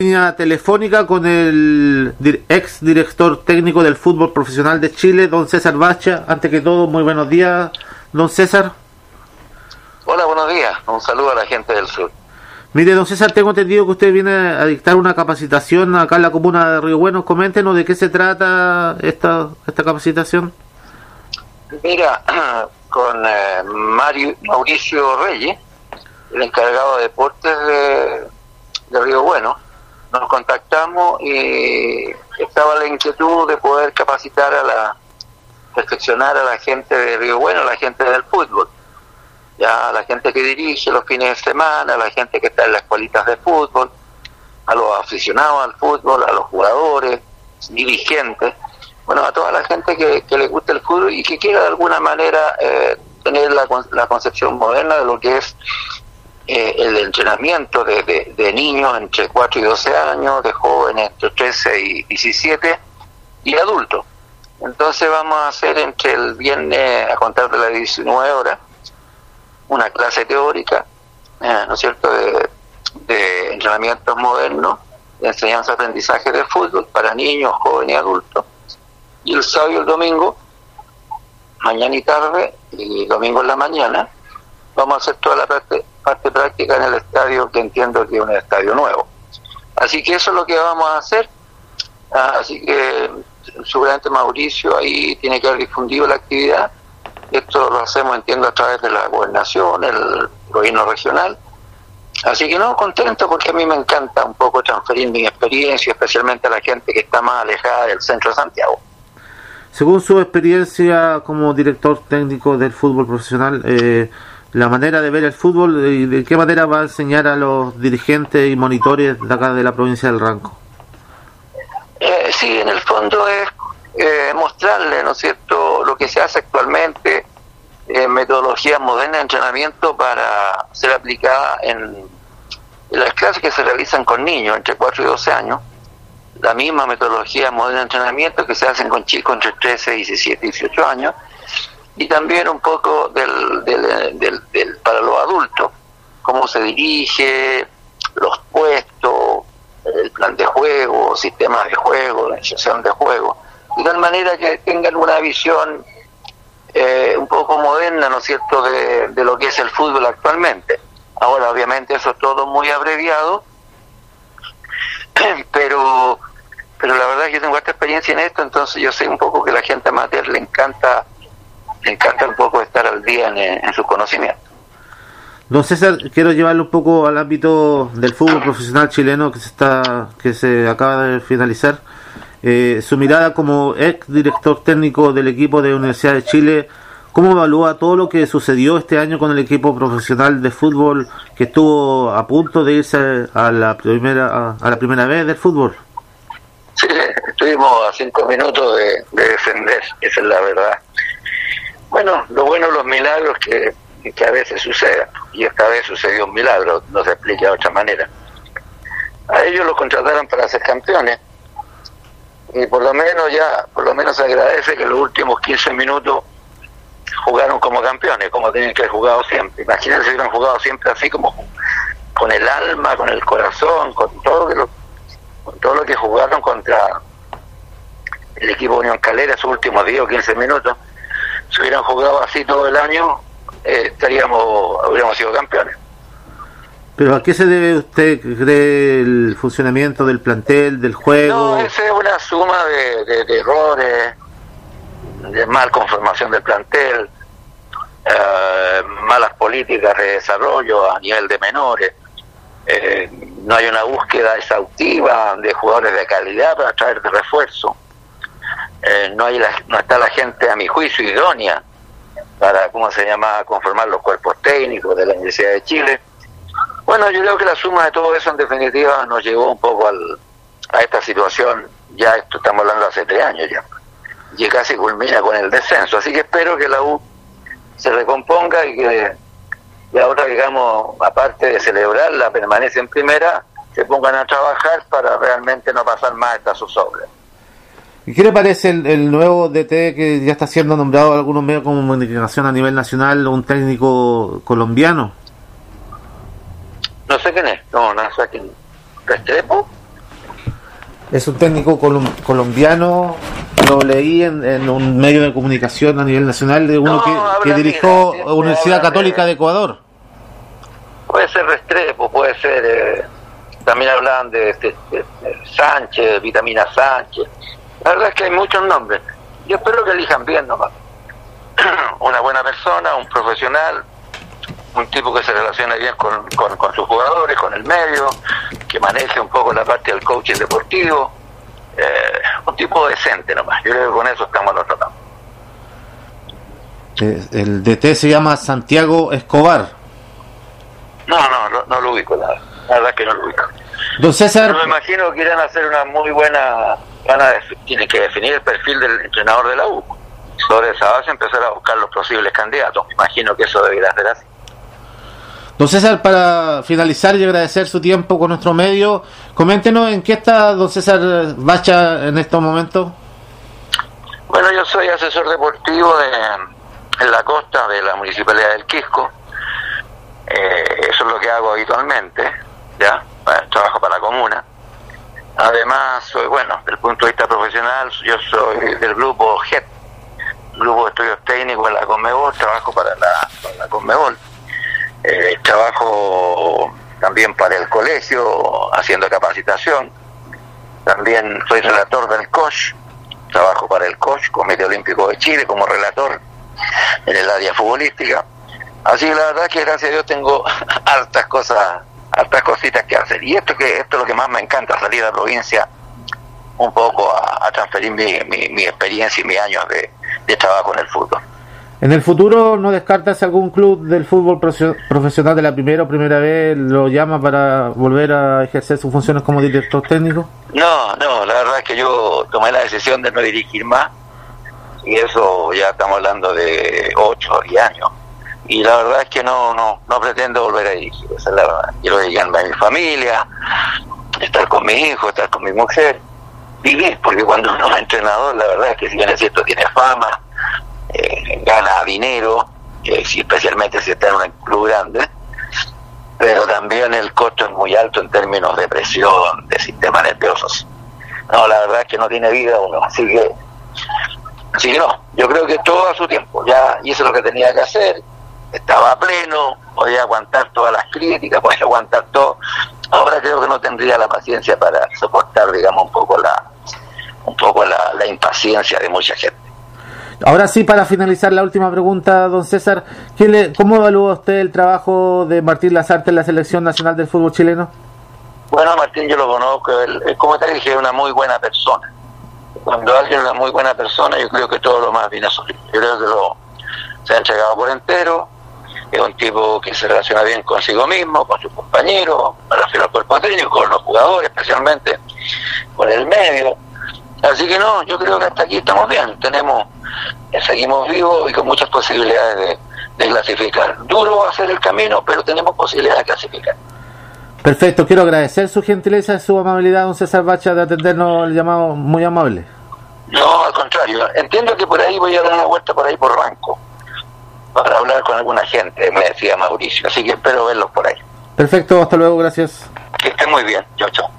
línea telefónica con el ex director técnico del fútbol profesional de Chile, don César Bacha. Ante que todo, muy buenos días, don César. Hola, buenos días. Un saludo a la gente del sur. Mire, don César, tengo entendido que usted viene a dictar una capacitación acá en la comuna de Río Bueno. Coméntenos de qué se trata esta, esta capacitación. Mira, con eh, Mario, Mauricio Reyes, el encargado de deportes de, de Río Bueno, nos contactamos y estaba la inquietud de poder capacitar a la, perfeccionar a la gente de Río Bueno, a la gente del fútbol, ya a la gente que dirige los fines de semana, a la gente que está en las escuelitas de fútbol, a los aficionados al fútbol, a los jugadores, dirigentes, bueno, a toda la gente que, que le gusta el fútbol y que quiera de alguna manera eh, tener la, la concepción moderna de lo que es eh, el entrenamiento de, de, niños entre 4 y 12 años, de jóvenes entre 13 y 17 y adultos. Entonces vamos a hacer entre el viernes a contar de las 19 horas una clase teórica, eh, ¿no es cierto?, de, de entrenamientos modernos, de enseñanza-aprendizaje de fútbol para niños, jóvenes y adultos. Y el sábado y el domingo, mañana y tarde, y domingo en la mañana, vamos a hacer toda la parte, parte práctica en el estadio que entiendo que es un estadio nuevo. Así que eso es lo que vamos a hacer. Ah, así que seguramente Mauricio ahí tiene que haber difundido la actividad. Esto lo hacemos, entiendo, a través de la gobernación, el gobierno regional. Así que no, contento porque a mí me encanta un poco transferir mi experiencia, especialmente a la gente que está más alejada del centro de Santiago. Según su experiencia como director técnico del fútbol profesional, eh, la manera de ver el fútbol y de qué manera va a enseñar a los dirigentes y monitores de acá de la provincia del Ranco. Eh, sí, en el fondo es eh, mostrarle, ¿no cierto?, lo que se hace actualmente, eh, metodología moderna de entrenamiento para ser aplicada en, en, las clases que se realizan con niños entre 4 y 12 años, la misma metodología moderna de entrenamiento que se hacen con chicos entre 13, 17 y 18 años, y también un poco del, del, del, para los adultos, cómo se dirige, los puestos, el plan de juego, sistemas de juego, la iniciación de juego, de tal manera que tengan una visión eh, un poco moderna, ¿no es cierto?, de, de, lo que es el fútbol actualmente. Ahora, obviamente, eso es todo muy abreviado, pero pero la verdad es que yo tengo esta experiencia en esto, entonces yo sé un poco que la gente amateur le encanta me encanta un poco estar al día en, en sus conocimientos. Don César, quiero llevarlo un poco al ámbito del fútbol profesional chileno que se está que se acaba de finalizar. Eh, su mirada como ex director técnico del equipo de Universidad de Chile, ¿cómo evalúa todo lo que sucedió este año con el equipo profesional de fútbol que estuvo a punto de irse a la primera a, la primera vez del fútbol? Sí, estuvimos a cinco minutos de, de defender, esa es la verdad. Bueno, lo bueno de los milagros que, que a veces suceden, y esta vez sucedió un milagro, no se explica de otra manera. A ellos los contrataron para ser campeones, y por lo menos ya, por lo menos se agradece que los últimos 15 minutos jugaron como campeones, como tienen que haber jugado siempre. Imagínense si hubieran jugado siempre así como con el alma, con el corazón, con todo lo, con todo lo que jugaron contra el equipo Unión Calera esos últimos 10 o 15 minutos si hubieran jugado así todo el año, eh, estaríamos, habríamos sido campeones. ¿Pero a qué se debe usted cree el funcionamiento del plantel, del juego? No, esa es una suma de, de, de errores, de mal conformación del plantel, eh, malas políticas de desarrollo a nivel de menores, eh, no hay una búsqueda exhaustiva de jugadores de calidad para traer de refuerzo eh, no hay la, no está la gente a mi juicio idónea para cómo se llama conformar los cuerpos técnicos de la Universidad de Chile. Bueno yo creo que la suma de todo eso en definitiva nos llevó un poco al, a esta situación. Ya esto estamos hablando hace tres años ya y casi culmina con el descenso. Así que espero que la U se recomponga y que y ahora digamos aparte de celebrar la permanencia en primera se pongan a trabajar para realmente no pasar más esta zozobra ¿Y qué le parece el, el, nuevo DT que ya está siendo nombrado en algunos medios como comunicación a nivel nacional, un técnico colombiano? No sé quién es, no, no sé quién. ¿Restrepo? Es un técnico colombiano, lo leí en, un medio de comunicación a nivel nacional de uno que, dirigió Universidad Católica de, Ecuador. Puede ser Restrepo, puede ser... Eh, también hablan de, Sánchez, Vitamina Sánchez. La verdad es que hay muchos nombres. Yo espero que elijan bien nomás. Una buena persona, un profesional, un tipo que se relacione bien con, con, sus jugadores, con el medio, que maneje un poco la parte del coaching deportivo. Eh, un tipo decente nomás. Yo creo que con eso estamos nosotros. Eh, el DT se llama Santiago Escobar. No, no, no, no lo ubico, la, la verdad es que no lo ubico. Don César. me imagino que irán a hacer una muy buena. Van a, tienen que definir el perfil del entrenador de la U. Sobre esa base empezar a buscar los posibles candidatos. Me imagino que eso debería ser así. Don César, para finalizar y agradecer su tiempo con nuestro medio, coméntenos en qué está don César Bacha en estos momentos. Bueno, yo soy asesor deportivo de, en la costa de la Municipalidad del Quisco. Eh, eso es lo que hago habitualmente, ¿ya? Trabajo para la comuna. Además, soy, bueno, desde el punto de vista profesional, yo soy del grupo GET, Grupo de Estudios Técnicos de la Conmebol, trabajo para la, para Conmebol eh, trabajo también para el colegio haciendo capacitación. También soy relator del COSH, trabajo para el COSH, Comité Olímpico de Chile, como relator en el área futbolística. Así que la verdad que gracias a Dios tengo hartas cosas, hartas cositas que hacer. Y esto que esto es lo que más me encanta, salir a la provincia un poco a, transferir mi, mi, experiencia y mis años de, de trabajo en el fútbol. En el futuro, ¿no descartas algún club del fútbol profesional de la primera o primera vez lo llama para volver a ejercer sus funciones como director técnico? No, no, la verdad es que yo tomé la decisión de no dirigir más y eso ya estamos hablando de 8 o 10 años. Y la verdad es que no, no, no pretendo volver a dirigir, esa es la verdad. Quiero dedicarme a mi familia, estar con mi hijo, estar con mi mujer, vivir, porque cuando uno es entrenador, la verdad es que si bien es cierto, tiene fama, eh, gana dinero, eh, especialmente si está en un club grande, pero también el costo es muy alto en términos de presión, de sistemas nerviosos. No, la verdad es que no tiene vida uno, así que, así que no, yo creo que todo a su tiempo, ya hice lo que tenía que hacer, estaba pleno, podía aguantar todas las críticas, podía aguantar todo. Ahora creo que no tendría la paciencia para soportar, digamos, un poco la, un poco la impaciencia de mucha gente. Ahora sí, para finalizar la última pregunta, don César, ¿cómo evalúa usted el trabajo de Martín Lazarte en la Selección Nacional del Fútbol Chileno? Bueno, Martín yo lo conozco, como te dije, es una muy buena persona. Cuando alguien es una muy buena persona, yo creo que todo lo más viene a. Yo creo que lo, se ha entregado por entero, es un tipo que se relaciona bien consigo mismo, con sus compañeros, refiero al cuerpo técnico, con los jugadores especialmente, con el medio Así que no, yo creo que hasta aquí estamos bien. Tenemos, eh, seguimos vivos y con muchas posibilidades de, clasificar. Duro va a ser el camino, pero tenemos posibilidades de clasificar. Perfecto, quiero agradecer su gentileza y su amabilidad, don César Bacha, de atendernos el llamado muy amable. No, al contrario, entiendo que por ahí voy a dar una vuelta por ahí por Ranco, para hablar con alguna gente, me decía Mauricio, así que espero verlos por ahí. Perfecto, hasta luego, gracias. Que estén muy bien, chao, chao.